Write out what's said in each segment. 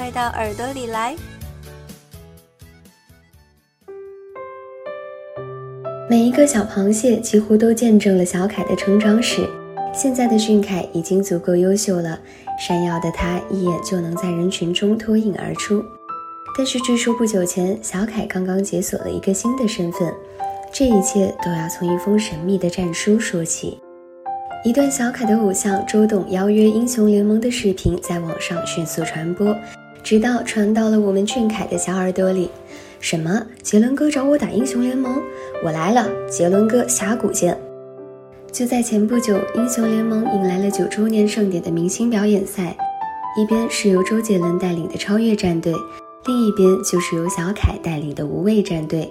快到耳朵里来！每一个小螃蟹几乎都见证了小凯的成长史。现在的俊凯已经足够优秀了，闪耀的他一眼就能在人群中脱颖而出。但是据说不久前，小凯刚刚解锁了一个新的身份。这一切都要从一封神秘的战书说起。一段小凯的偶像周董邀约英雄联盟的视频在网上迅速传播，直到传到了我们俊凯的小耳朵里。什么？杰伦哥找我打英雄联盟？我来了，杰伦哥峡谷见！就在前不久，英雄联盟迎来了九周年盛典的明星表演赛，一边是由周杰伦带领的超越战队，另一边就是由小凯带领的无畏战队。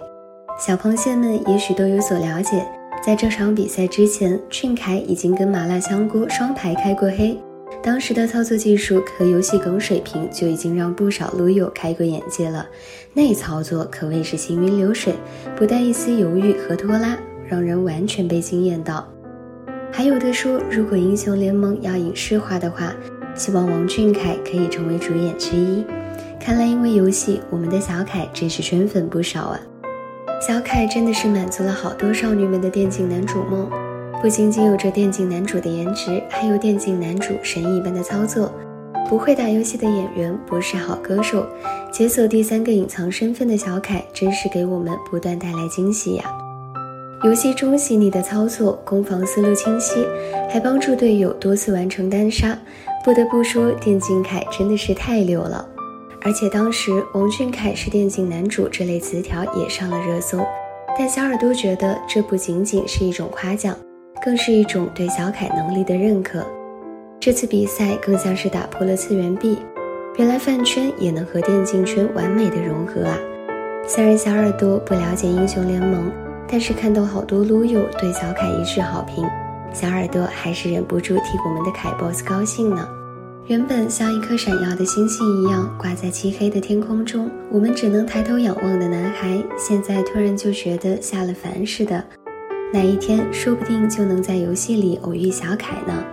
小螃蟹们也许都有所了解，在这场比赛之前，俊凯已经跟麻辣香锅双排开过黑。当时的操作技术和游戏梗水平就已经让不少撸友开过眼界了，那操作可谓是行云流水，不带一丝犹豫和拖拉，让人完全被惊艳到。还有的说，如果英雄联盟要影视化的话，希望王俊凯可以成为主演之一。看来因为游戏，我们的小凯真是圈粉不少啊！小凯真的是满足了好多少女们的电竞男主梦。不仅仅有着电竞男主的颜值，还有电竞男主神一般的操作。不会打游戏的演员不是好歌手。解锁第三个隐藏身份的小凯，真是给我们不断带来惊喜呀！游戏中细腻的操作，攻防思路清晰，还帮助队友多次完成单杀。不得不说，电竞凯真的是太溜了。而且当时王俊凯是电竞男主这类词条也上了热搜，但小耳朵觉得这不仅仅是一种夸奖。更是一种对小凯能力的认可。这次比赛更像是打破了次元壁，原来饭圈也能和电竞圈完美的融合啊！虽然小耳朵不了解英雄联盟，但是看到好多撸友对小凯一致好评，小耳朵还是忍不住替我们的凯 boss 高兴呢。原本像一颗闪耀的星星一样挂在漆黑的天空中，我们只能抬头仰望的男孩，现在突然就觉得下了凡似的。哪一天说不定就能在游戏里偶遇小凯呢？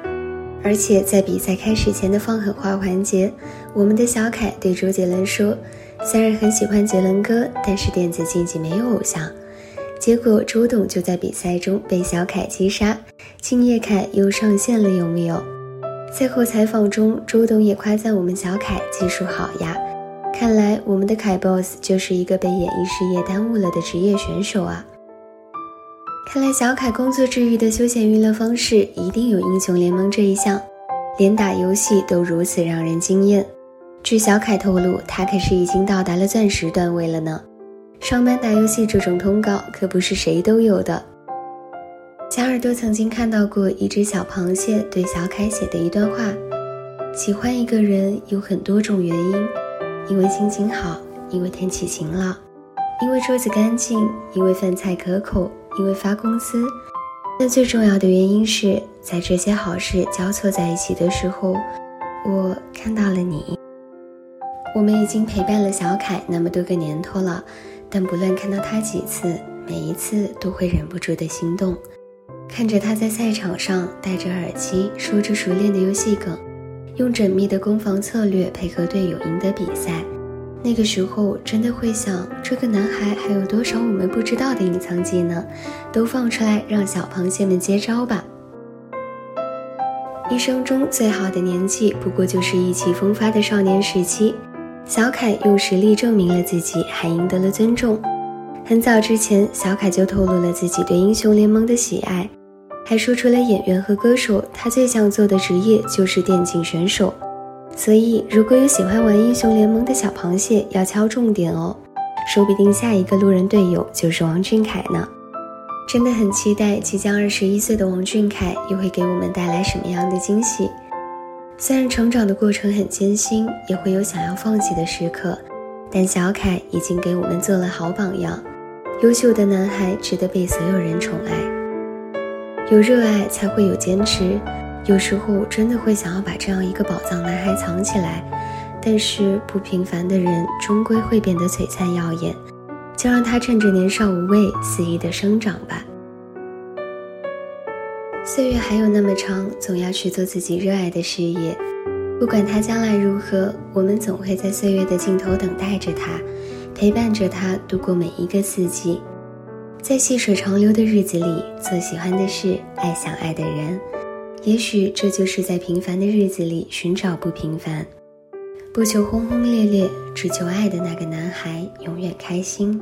而且在比赛开始前的放狠话环节，我们的小凯对周杰伦说：“虽然很喜欢杰伦哥，但是电子竞技没有偶像。”结果周董就在比赛中被小凯击杀，敬业凯又上线了，有没有？赛后采访中，周董也夸赞我们小凯技术好呀。看来我们的凯 boss 就是一个被演艺事业耽误了的职业选手啊。看来小凯工作之余的休闲娱乐方式一定有英雄联盟这一项，连打游戏都如此让人惊艳。据小凯透露，他可是已经到达了钻石段位了呢。上班打游戏这种通告可不是谁都有的。小耳朵曾经看到过一只小螃蟹对小凯写的一段话：喜欢一个人有很多种原因，因为心情好，因为天气晴朗，因为桌子干净，因为饭菜可口。因为发工资，但最重要的原因是在这些好事交错在一起的时候，我看到了你。我们已经陪伴了小凯那么多个年头了，但不论看到他几次，每一次都会忍不住的心动。看着他在赛场上戴着耳机，说着熟练的游戏梗，用缜密的攻防策略配合队友赢得比赛。那个时候真的会想，这个男孩还有多少我们不知道的隐藏技能，都放出来让小螃蟹们接招吧。一生中最好的年纪，不过就是意气风发的少年时期。小凯用实力证明了自己，还赢得了尊重。很早之前，小凯就透露了自己对英雄联盟的喜爱，还说出了演员和歌手，他最想做的职业就是电竞选手。所以，如果有喜欢玩英雄联盟的小螃蟹，要敲重点哦，说不定下一个路人队友就是王俊凯呢。真的很期待即将二十一岁的王俊凯又会给我们带来什么样的惊喜。虽然成长的过程很艰辛，也会有想要放弃的时刻，但小凯已经给我们做了好榜样。优秀的男孩值得被所有人宠爱，有热爱才会有坚持。有时候真的会想要把这样一个宝藏男孩藏起来，但是不平凡的人终归会变得璀璨耀眼，就让他趁着年少无畏肆意的生长吧。岁月还有那么长，总要去做自己热爱的事业。不管他将来如何，我们总会在岁月的尽头等待着他，陪伴着他度过每一个四季，在细水长流的日子里做喜欢的事，爱想爱的人。也许这就是在平凡的日子里寻找不平凡，不求轰轰烈烈，只求爱的那个男孩永远开心。